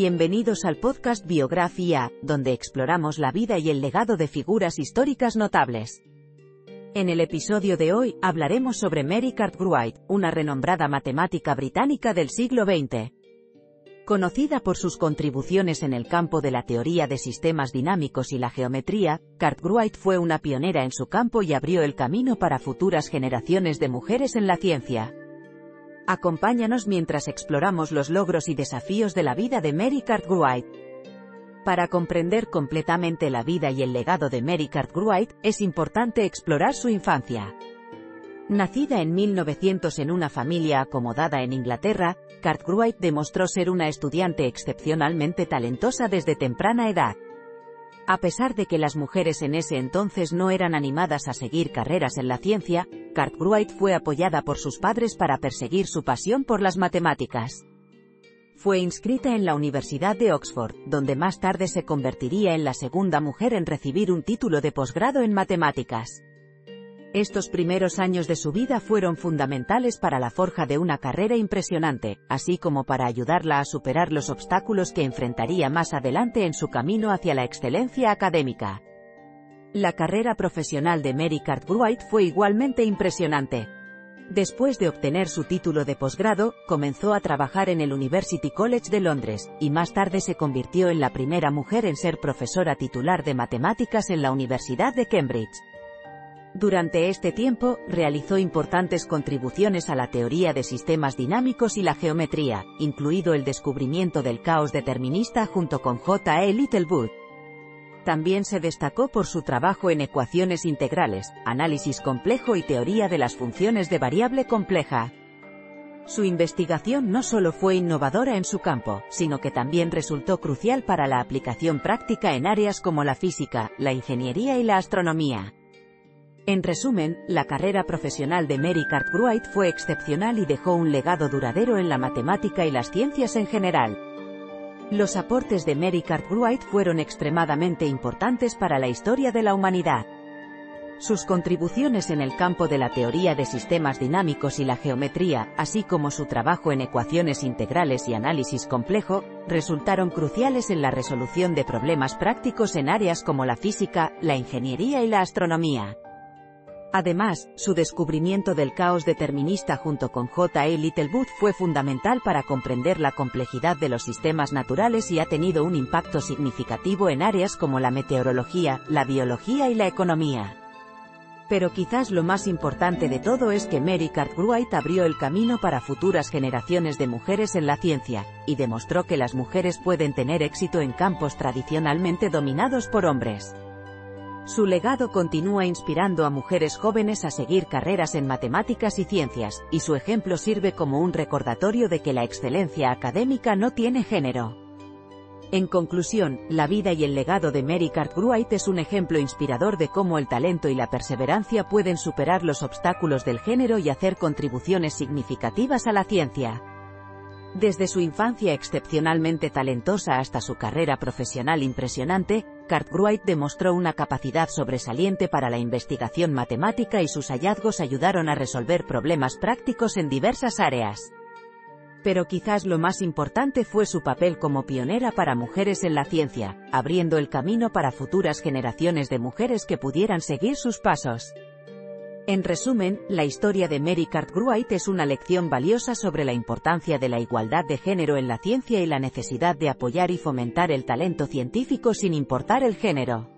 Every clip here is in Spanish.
Bienvenidos al podcast Biografía, donde exploramos la vida y el legado de figuras históricas notables. En el episodio de hoy, hablaremos sobre Mary Cartwright, una renombrada matemática británica del siglo XX. Conocida por sus contribuciones en el campo de la teoría de sistemas dinámicos y la geometría, Cartwright fue una pionera en su campo y abrió el camino para futuras generaciones de mujeres en la ciencia. Acompáñanos mientras exploramos los logros y desafíos de la vida de Mary Cartwright. Para comprender completamente la vida y el legado de Mary Cartwright, es importante explorar su infancia. Nacida en 1900 en una familia acomodada en Inglaterra, Cartwright demostró ser una estudiante excepcionalmente talentosa desde temprana edad. A pesar de que las mujeres en ese entonces no eran animadas a seguir carreras en la ciencia, Cartwright fue apoyada por sus padres para perseguir su pasión por las matemáticas. Fue inscrita en la Universidad de Oxford, donde más tarde se convertiría en la segunda mujer en recibir un título de posgrado en matemáticas. Estos primeros años de su vida fueron fundamentales para la forja de una carrera impresionante, así como para ayudarla a superar los obstáculos que enfrentaría más adelante en su camino hacia la excelencia académica. La carrera profesional de Mary Cartwright fue igualmente impresionante. Después de obtener su título de posgrado, comenzó a trabajar en el University College de Londres, y más tarde se convirtió en la primera mujer en ser profesora titular de matemáticas en la Universidad de Cambridge. Durante este tiempo, realizó importantes contribuciones a la teoría de sistemas dinámicos y la geometría, incluido el descubrimiento del caos determinista junto con J. E. Littlewood. También se destacó por su trabajo en ecuaciones integrales, análisis complejo y teoría de las funciones de variable compleja. Su investigación no solo fue innovadora en su campo, sino que también resultó crucial para la aplicación práctica en áreas como la física, la ingeniería y la astronomía. En resumen, la carrera profesional de Mary Cartwright fue excepcional y dejó un legado duradero en la matemática y las ciencias en general. Los aportes de Mary Cartwright fueron extremadamente importantes para la historia de la humanidad. Sus contribuciones en el campo de la teoría de sistemas dinámicos y la geometría, así como su trabajo en ecuaciones integrales y análisis complejo, resultaron cruciales en la resolución de problemas prácticos en áreas como la física, la ingeniería y la astronomía. Además, su descubrimiento del caos determinista junto con J. E. Littlewood fue fundamental para comprender la complejidad de los sistemas naturales y ha tenido un impacto significativo en áreas como la meteorología, la biología y la economía. Pero quizás lo más importante de todo es que Mary Cartwright abrió el camino para futuras generaciones de mujeres en la ciencia, y demostró que las mujeres pueden tener éxito en campos tradicionalmente dominados por hombres. Su legado continúa inspirando a mujeres jóvenes a seguir carreras en matemáticas y ciencias, y su ejemplo sirve como un recordatorio de que la excelencia académica no tiene género. En conclusión, la vida y el legado de Mary Cartwright es un ejemplo inspirador de cómo el talento y la perseverancia pueden superar los obstáculos del género y hacer contribuciones significativas a la ciencia. Desde su infancia excepcionalmente talentosa hasta su carrera profesional impresionante, Cartwright demostró una capacidad sobresaliente para la investigación matemática y sus hallazgos ayudaron a resolver problemas prácticos en diversas áreas. Pero quizás lo más importante fue su papel como pionera para mujeres en la ciencia, abriendo el camino para futuras generaciones de mujeres que pudieran seguir sus pasos. En resumen, la historia de Mary Cartwright es una lección valiosa sobre la importancia de la igualdad de género en la ciencia y la necesidad de apoyar y fomentar el talento científico sin importar el género.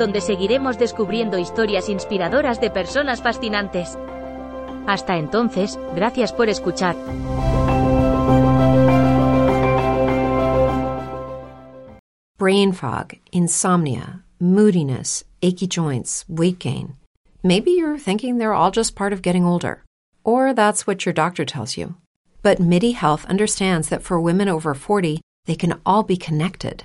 donde seguiremos descubriendo historias inspiradoras de personas fascinantes. Hasta entonces, gracias por escuchar. Brain fog, insomnia, moodiness, achy joints, weight gain. Maybe you're thinking they're all just part of getting older. Or that's what your doctor tells you. But MIDI Health understands that for women over 40, they can all be connected.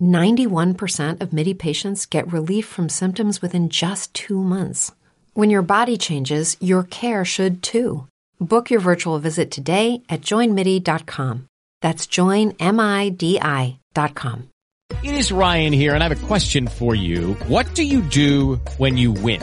91% of MIDI patients get relief from symptoms within just two months. When your body changes, your care should too. Book your virtual visit today at joinmidi.com. That's joinmidi.com. It is Ryan here, and I have a question for you. What do you do when you win?